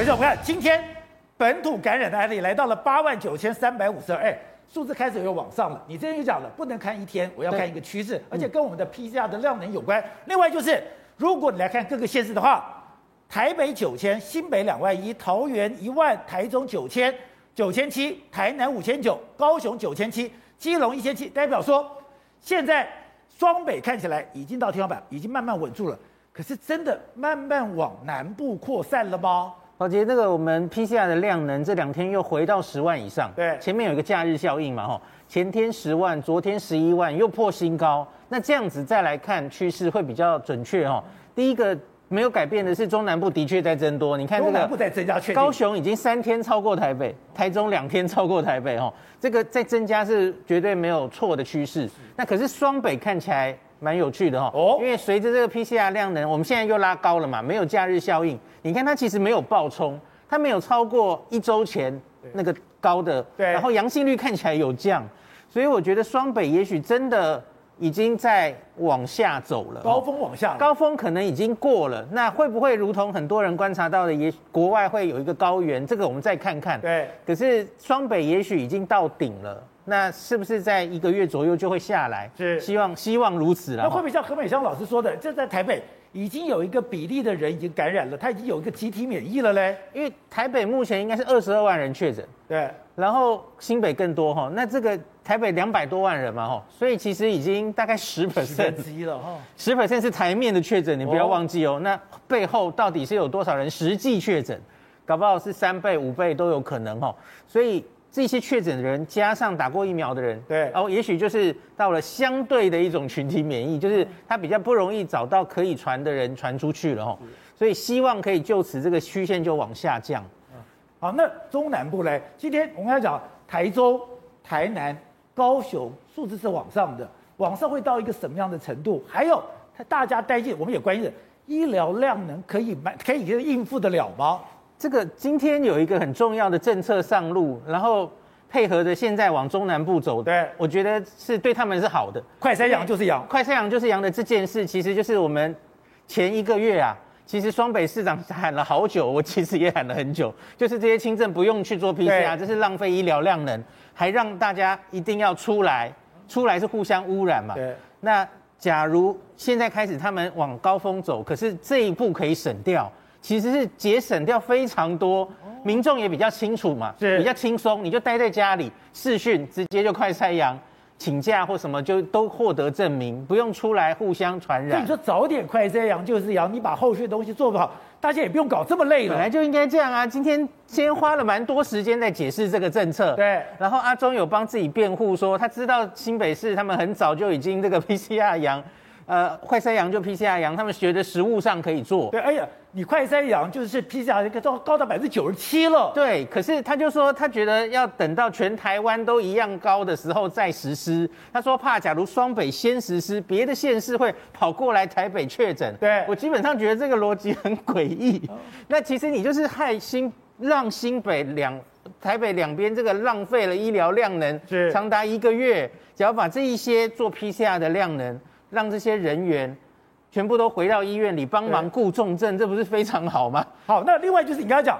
可是我们看今天本土感染的案例来到了八万九千三百五十二，哎，数字开始又往上了。你之前就讲了，不能看一天，我要看一个趋势，而且跟我们的 PCR 的量能有关。另外就是，如果你来看各个县市的话，台北九千，新北两万一，桃园一万，台中九千九千七，台南五千九，高雄九千七，基隆一千七，代表说现在双北看起来已经到天花板，已经慢慢稳住了。可是真的慢慢往南部扩散了吗？宝杰，那个我们 PCR 的量能这两天又回到十万以上。对，前面有一个假日效应嘛，吼，前天十万，昨天十一万，又破新高。那这样子再来看趋势会比较准确，哈。第一个没有改变的是中南部的确在增多，你看这个中南部在增加，高雄已经三天超过台北，台中两天超过台北，哈，这个在增加是绝对没有错的趋势。那可是双北看起来。蛮有趣的哈，哦，因为随着这个 PCR 量能，我们现在又拉高了嘛，没有假日效应。你看它其实没有暴冲，它没有超过一周前那个高的，对。然后阳性率看起来有降，所以我觉得双北也许真的已经在往下走了，高峰往下，高峰可能已经过了。那会不会如同很多人观察到的，也国外会有一个高原？这个我们再看看。对。可是双北也许已经到顶了。那是不是在一个月左右就会下来？是，希望希望如此了。那会不会像何美香老师说的，这在台北已经有一个比例的人已经感染了，他已经有一个集体免疫了嘞？因为台北目前应该是二十二万人确诊，对，然后新北更多哈。那这个台北两百多万人嘛哈，所以其实已经大概十 percent 了哈，十 percent 是台面的确诊，你不要忘记哦。那背后到底是有多少人实际确诊？搞不好是三倍、五倍都有可能哈。所以。这些确诊的人加上打过疫苗的人，对，哦，也许就是到了相对的一种群体免疫，就是他比较不容易找到可以传的人传出去了哈，所以希望可以就此这个曲线就往下降。好，那中南部嘞，今天我们要讲台州、台南、高雄数字是往上的，往上会到一个什么样的程度？还有，大家担心，我们也关心的，医疗量能可以满，可以应付得了吗？这个今天有一个很重要的政策上路，然后配合着现在往中南部走，对，我觉得是对他们是好的。快三阳就是阳，快三阳就是阳的这件事，其实就是我们前一个月啊，其实双北市长喊了好久，我其实也喊了很久，就是这些轻症不用去做 PCR，这是浪费医疗量能，还让大家一定要出来，出来是互相污染嘛。对，那假如现在开始他们往高峰走，可是这一步可以省掉。其实是节省掉非常多，民众也比较清楚嘛，是比较轻松，你就待在家里视讯，直接就快筛阳，请假或什么就都获得证明，不用出来互相传染。所以你说早点快筛阳就是阳，你把后续的东西做不好，大家也不用搞这么累了。本来就应该这样啊！今天先花了蛮多时间在解释这个政策，对。然后阿中有帮自己辩护说，他知道新北市他们很早就已经这个 PCR 阳。呃，快筛阳就 PCR 阳，他们学的实务上可以做。对，哎呀，你快筛阳就是 PCR 都高到百分之九十七了。对，可是他就说他觉得要等到全台湾都一样高的时候再实施。他说怕假如双北先实施，别的县市会跑过来台北确诊。对，我基本上觉得这个逻辑很诡异。哦、那其实你就是害新让新北两台北两边这个浪费了医疗量能，是长达一个月。只要把这一些做 PCR 的量能。让这些人员全部都回到医院里帮忙顾重症，这不是非常好吗？好，那另外就是你刚才讲，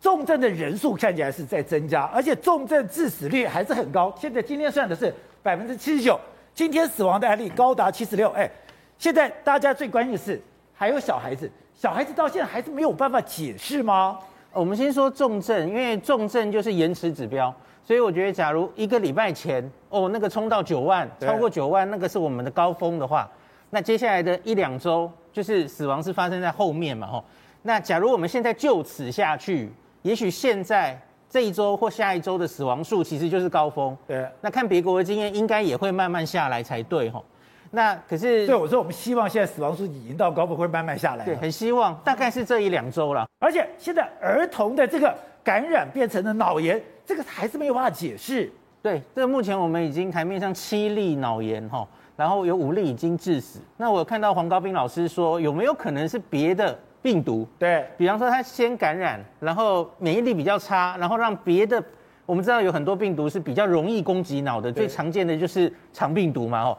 重症的人数看起来是在增加，而且重症致死率还是很高。现在今天算的是百分之七十九，今天死亡的案例高达七十六。哎，现在大家最关心的是还有小孩子，小孩子到现在还是没有办法解释吗？我们先说重症，因为重症就是延迟指标。所以我觉得，假如一个礼拜前哦，那个冲到九万，超过九万，那个是我们的高峰的话，那接下来的一两周就是死亡是发生在后面嘛，吼。那假如我们现在就此下去，也许现在这一周或下一周的死亡数其实就是高峰。对。那看别国的经验，应该也会慢慢下来才对，吼。那可是，对我说，我们希望现在死亡数已经到高峰，会慢慢下来。对，很希望，大概是这一两周了。而且现在儿童的这个感染变成了脑炎。这个还是没有办法解释。对，这个目前我们已经台面上七例脑炎哈，然后有五例已经致死。那我有看到黄高斌老师说，有没有可能是别的病毒？对，比方说他先感染，然后免疫力比较差，然后让别的，我们知道有很多病毒是比较容易攻击脑的，最常见的就是肠病毒嘛，哦，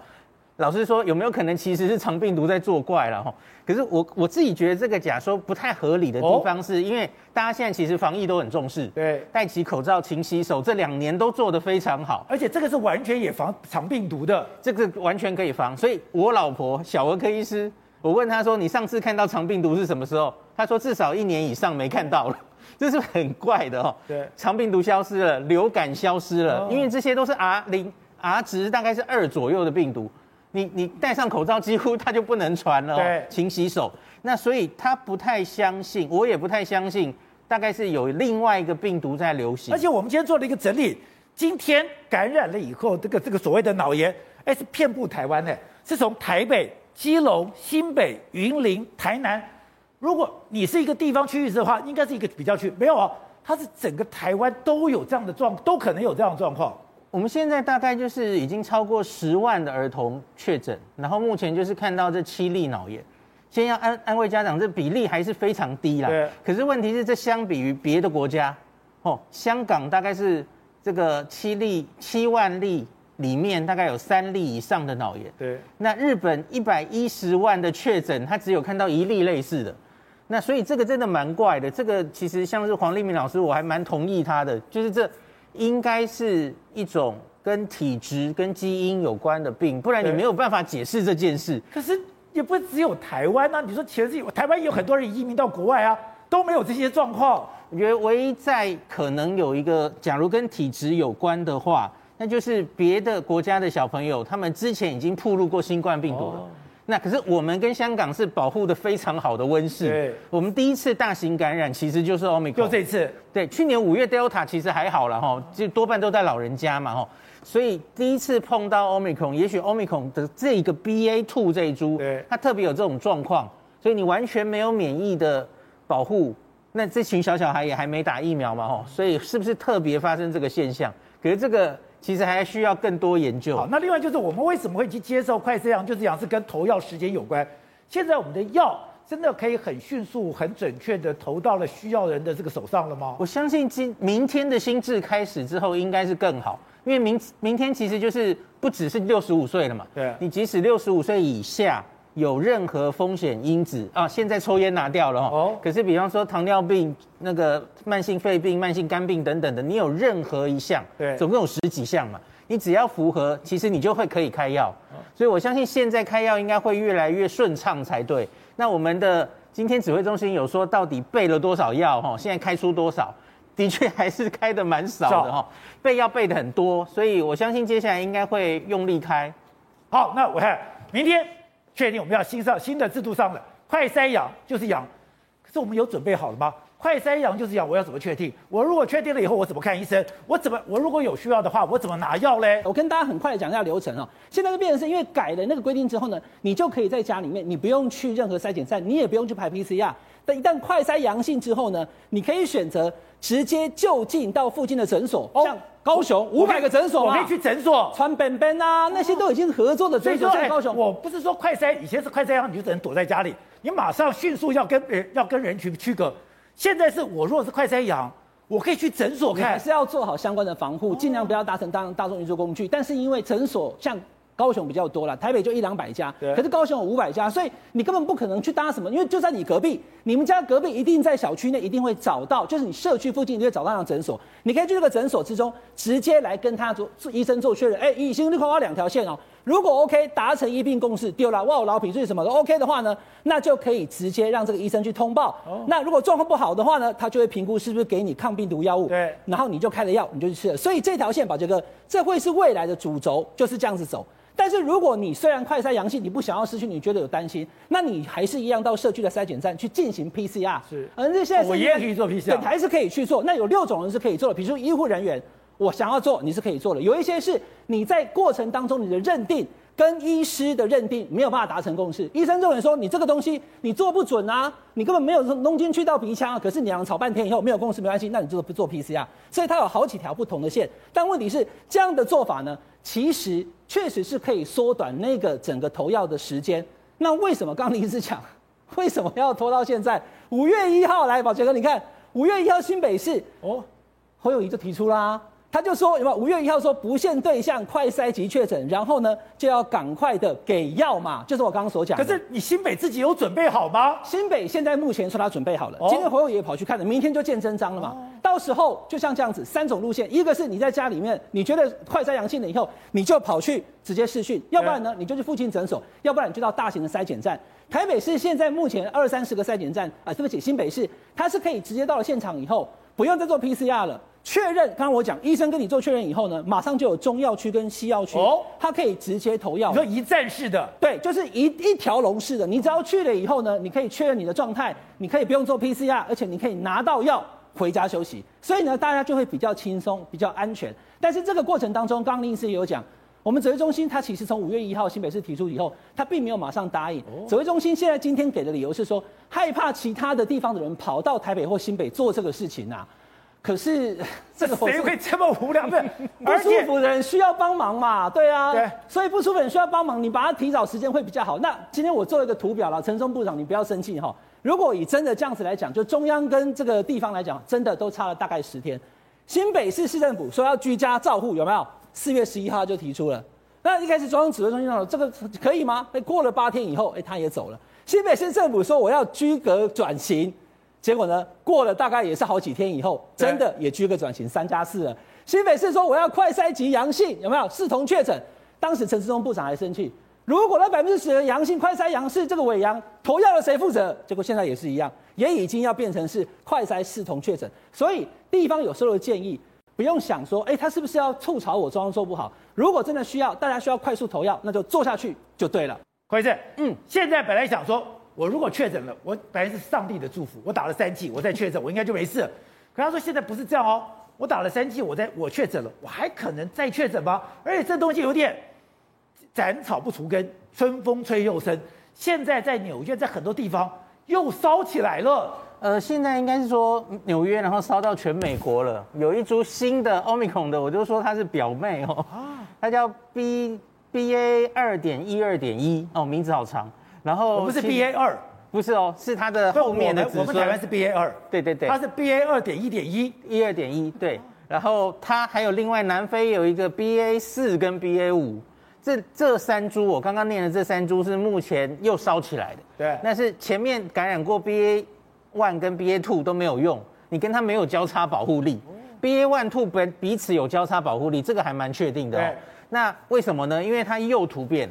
老实说，有没有可能其实是肠病毒在作怪了哈？可是我我自己觉得这个假说不太合理的地方，是因为大家现在其实防疫都很重视，对，戴起口罩、勤洗手，这两年都做得非常好，而且这个是完全也防肠病毒的，这个完全可以防。所以我老婆小儿科医师，我问她说：“你上次看到肠病毒是什么时候？”她说：“至少一年以上没看到了。”这是很怪的哦。对，肠病毒消失了，流感消失了，因为这些都是 R 零 R 值大概是二左右的病毒。你你戴上口罩，几乎它就不能传了。对，勤洗手。那所以他不太相信，我也不太相信，大概是有另外一个病毒在流行。而且我们今天做了一个整理，今天感染了以后，这个这个所谓的脑炎，哎，是遍布台湾的，是从台北、基隆、新北、云林、台南。如果你是一个地方区域的话，应该是一个比较区，没有哦，它是整个台湾都有这样的状，都可能有这样的状况。我们现在大概就是已经超过十万的儿童确诊，然后目前就是看到这七例脑炎。先要安安慰家长，这比例还是非常低啦。对。可是问题是，这相比于别的国家，哦，香港大概是这个七例七万例里面大概有三例以上的脑炎。对。那日本一百一十万的确诊，他只有看到一例类似的。那所以这个真的蛮怪的。这个其实像是黄立明老师，我还蛮同意他的，就是这。应该是一种跟体质、跟基因有关的病，不然你没有办法解释这件事。可是也不只有台湾啊，你说全世界，台湾也有很多人移民到国外啊，都没有这些状况。我觉得唯一在可能有一个，假如跟体质有关的话，那就是别的国家的小朋友，他们之前已经暴露过新冠病毒了。哦那可是我们跟香港是保护的非常好的温室。对，我们第一次大型感染其实就是 Omicron。就这次。对，去年五月 Delta 其实还好了哈，就多半都在老人家嘛哈，所以第一次碰到 Omicron，也许 Omicron 的这一个 BA two 这一株，对，它特别有这种状况，所以你完全没有免疫的保护，那这群小小孩也还没打疫苗嘛哈，所以是不是特别发生这个现象？可是这个。其实还需要更多研究。好，那另外就是我们为什么会去接受快筛阳，就是讲是跟投药时间有关。现在我们的药真的可以很迅速、很准确的投到了需要人的这个手上了吗？我相信今明天的心智开始之后，应该是更好，因为明明天其实就是不只是六十五岁了嘛。对，你即使六十五岁以下。有任何风险因子啊？现在抽烟拿掉了哦。可是，比方说糖尿病、那个慢性肺病、慢性肝病等等的，你有任何一项，对，总共有十几项嘛。你只要符合，其实你就会可以开药。所以我相信现在开药应该会越来越顺畅才对。那我们的今天指挥中心有说到底备了多少药？哈，现在开出多少？的确还是开的蛮少的哈。备药备的很多，所以我相信接下来应该会用力开。好，那我看明天。确定我们要新上新的制度上了，快筛阳就是阳，可是我们有准备好了吗？快筛阳就是阳，我要怎么确定？我如果确定了以后，我怎么看医生？我怎么我如果有需要的话，我怎么拿药嘞？我跟大家很快的讲一下流程哦。现在就变成是因为改了那个规定之后呢，你就可以在家里面，你不用去任何筛检站，你也不用去排 PCR。但一旦快筛阳性之后呢，你可以选择直接就近到附近的诊所，像。高雄五百个诊所，我可以去诊所。传本本啊，那些都已经合作的诊所在高雄。我不是说快筛，以前是快筛阳，你就只能躲在家里，你马上迅速要跟人要跟人群区隔。现在是我如果是快筛阳，我可以去诊所看，还是要做好相关的防护，尽量不要搭乘大大众运输工具。但是因为诊所像。高雄比较多了，台北就一两百家，可是高雄有五百家，所以你根本不可能去搭什么，因为就在你隔壁，你们家隔壁一定在小区内一定会找到，就是你社区附近你会找到那诊所，你可以去这个诊所之中直接来跟他做医生做确认，哎，已经绿花花两条线哦，如果 OK 达成一病共识，丢了哇，我老皮是什么都 OK 的话呢，那就可以直接让这个医生去通报。哦、那如果状况不好的话呢，他就会评估是不是给你抗病毒药物，对，然后你就开了药，你就去吃了。所以这条线，宝杰哥，这会是未来的主轴，就是这样子走。但是如果你虽然快筛阳性，你不想要失去，你觉得有担心，那你还是一样到社区的筛检站去进行 PCR。是，而且现在我也可以做 PCR，对，还是可以去做。那有六种人是可以做的，比如说医护人员，我想要做，你是可以做的。有一些是你在过程当中你的认定跟医师的认定没有办法达成共识，医生认为说你这个东西你做不准啊，你根本没有弄进去到鼻腔，可是你俩吵半天以后没有共识没关系，那你就不做 PCR。所以它有好几条不同的线，但问题是这样的做法呢，其实。确实是可以缩短那个整个投药的时间。那为什么刚刚林医师讲，为什么要拖到现在？五月一号来，宝杰哥，你看五月一号新北市哦，侯友谊就提出啦，他就说有没有五月一号说不限对象快筛及确诊，然后呢就要赶快的给药嘛，就是我刚刚所讲。可是你新北自己有准备好吗？新北现在目前说他准备好了，哦、今天侯友也跑去看了，明天就见真章了嘛。哦、到时候就像这样子，三种路线，一个是你在家里面，你觉得快筛阳性了以后，你就跑去直接试训，要不然呢你就去附近诊所，要不然你就到大型的筛检站。台北市现在目前二三十个筛检站啊，对不起，新北市它是可以直接到了现场以后，不用再做 PCR 了。确认，刚刚我讲，医生跟你做确认以后呢，马上就有中药区跟西药区，哦，他可以直接投药。你说一站式的，对，就是一一条龙式的。你只要去了以后呢，你可以确认你的状态，你可以不用做 PCR，而且你可以拿到药回家休息。所以呢，大家就会比较轻松，比较安全。但是这个过程当中，刚刚林医师也有讲，我们指挥中心他其实从五月一号新北市提出以后，他并没有马上答应。指挥中心现在今天给的理由是说，害怕其他的地方的人跑到台北或新北做这个事情啊。可是这个谁会这么无聊？不舒服的人需要帮忙嘛？对啊，对，所以不舒服的人需要帮忙，你把它提早时间会比较好。那今天我做一个图表了，陈松部长，你不要生气哈。如果以真的这样子来讲，就中央跟这个地方来讲，真的都差了大概十天。新北市市政府说要居家照护，有没有？四月十一号就提出了。那一开始中央指挥中心说这个可以吗？哎，过了八天以后，哎，他也走了。新北市政府说我要居隔转型。结果呢？过了大概也是好几天以后，真的也居个转型三加四了。新北市说我要快筛及阳性，有没有视同确诊？当时陈世忠部长还生气，如果那百分之十的阳性快筛阳性，这个伪阳投药了谁负责？结果现在也是一样，也已经要变成是快筛视同确诊。所以地方有时候的建议，不用想说，哎，他是不是要吐槽我中央做不好？如果真的需要，大家需要快速投药，那就做下去就对了。辉正，嗯，现在本来想说。我如果确诊了，我本来是上帝的祝福，我打了三剂，我再确诊，我应该就没事了。可他说现在不是这样哦，我打了三剂，我在我确诊了，我还可能再确诊吗？而且这东西有点斩草不除根，春风吹又生。现在在纽约，在很多地方又烧起来了。呃，现在应该是说纽约，然后烧到全美国了。有一株新的 Omicron 的，我就说它是表妹哦，它叫 B B A 二点一二点一哦，名字好长。然后我不是 B A 二，不是哦，是它的后面的子孙。我们台湾是 B A 二，对对对，它是 B A 二点一点一，一二点一，对。然后它还有另外南非有一个 B A 四跟 B A 五，这这三株我刚刚念的这三株是目前又烧起来的。对，那是前面感染过 B A one 跟 B A two 都没有用，你跟它没有交叉保护力。B A one two 本彼此有交叉保护力，这个还蛮确定的哦。那为什么呢？因为它又突变。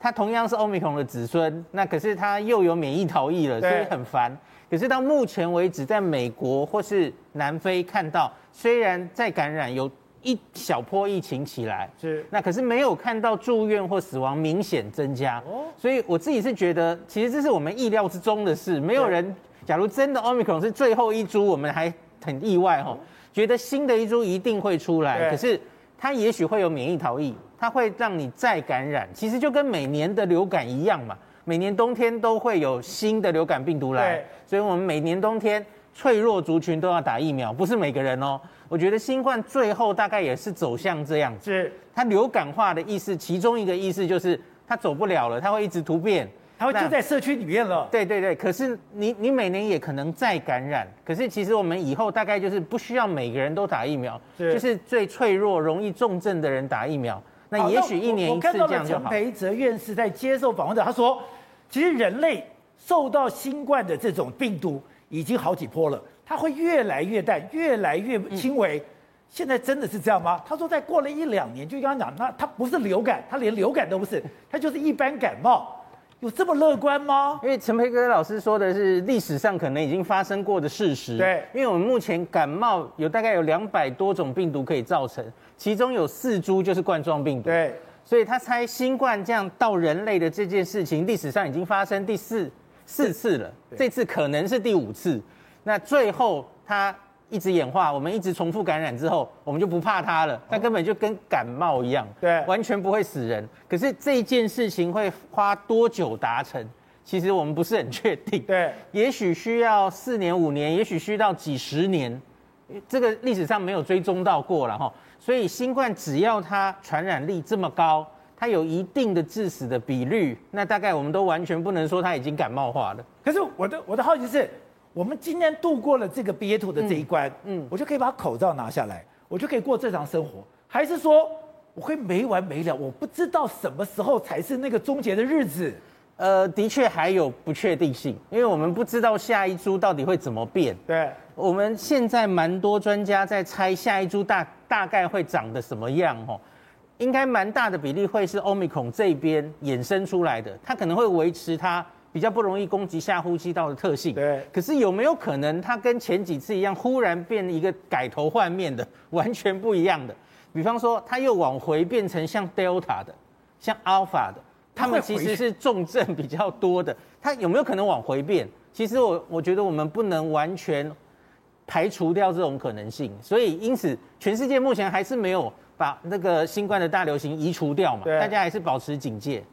它同样是欧米克的子孙，那可是它又有免疫逃逸了，所以很烦。可是到目前为止，在美国或是南非看到，虽然在感染有一小波疫情起来，是那可是没有看到住院或死亡明显增加。哦，所以我自己是觉得，其实这是我们意料之中的事。没有人，假如真的欧米克是最后一株，我们还很意外哈，觉得新的一株一定会出来。可是它也许会有免疫逃逸。它会让你再感染，其实就跟每年的流感一样嘛。每年冬天都会有新的流感病毒来，所以我们每年冬天脆弱族群都要打疫苗，不是每个人哦。我觉得新冠最后大概也是走向这样子，是它流感化的意思，其中一个意思就是它走不了了，它会一直突变。它会就在社区里面了。对对对，可是你你每年也可能再感染。可是其实我们以后大概就是不需要每个人都打疫苗，是就是最脆弱、容易重症的人打疫苗。那也许一年一次这样就好。我看到了陈培哲院士在接受访问的，他说，其实人类受到新冠的这种病毒已经好几波了，它会越来越淡，越来越轻微。现在真的是这样吗？他说，再过了一两年，就刚刚讲，那它不是流感，它连流感都不是，它就是一般感冒。有这么乐观吗？因为陈培哥老师说的是历史上可能已经发生过的事实。对，因为我们目前感冒有大概有两百多种病毒可以造成，其中有四株就是冠状病毒。对，所以他猜新冠这样到人类的这件事情，历史上已经发生第四四次了，这次可能是第五次。那最后他。一直演化，我们一直重复感染之后，我们就不怕它了。它根本就跟感冒一样，对，完全不会死人。可是这件事情会花多久达成？其实我们不是很确定。对，也许需要四年五年，也许需到几十年，这个历史上没有追踪到过了哈。所以新冠只要它传染力这么高，它有一定的致死的比率，那大概我们都完全不能说它已经感冒化了。可是我的我的好奇是。我们今天度过了这个 BA.2 的这一关，嗯，嗯，我就可以把口罩拿下来，我就可以过正常生活，还是说我会没完没了？我不知道什么时候才是那个终结的日子。呃，的确还有不确定性，因为我们不知道下一株到底会怎么变。对，我们现在蛮多专家在猜下一株大大概会长得什么样哦，应该蛮大的比例会是 Omicron 这边衍生出来的，它可能会维持它。比较不容易攻击下呼吸道的特性，对。可是有没有可能它跟前几次一样，忽然变一个改头换面的，完全不一样的？比方说，它又往回变成像 Delta 的，像 Alpha 的，它们其实是重症比较多的。它有没有可能往回变？其实我我觉得我们不能完全排除掉这种可能性。所以因此，全世界目前还是没有把那个新冠的大流行移除掉嘛，大家还是保持警戒。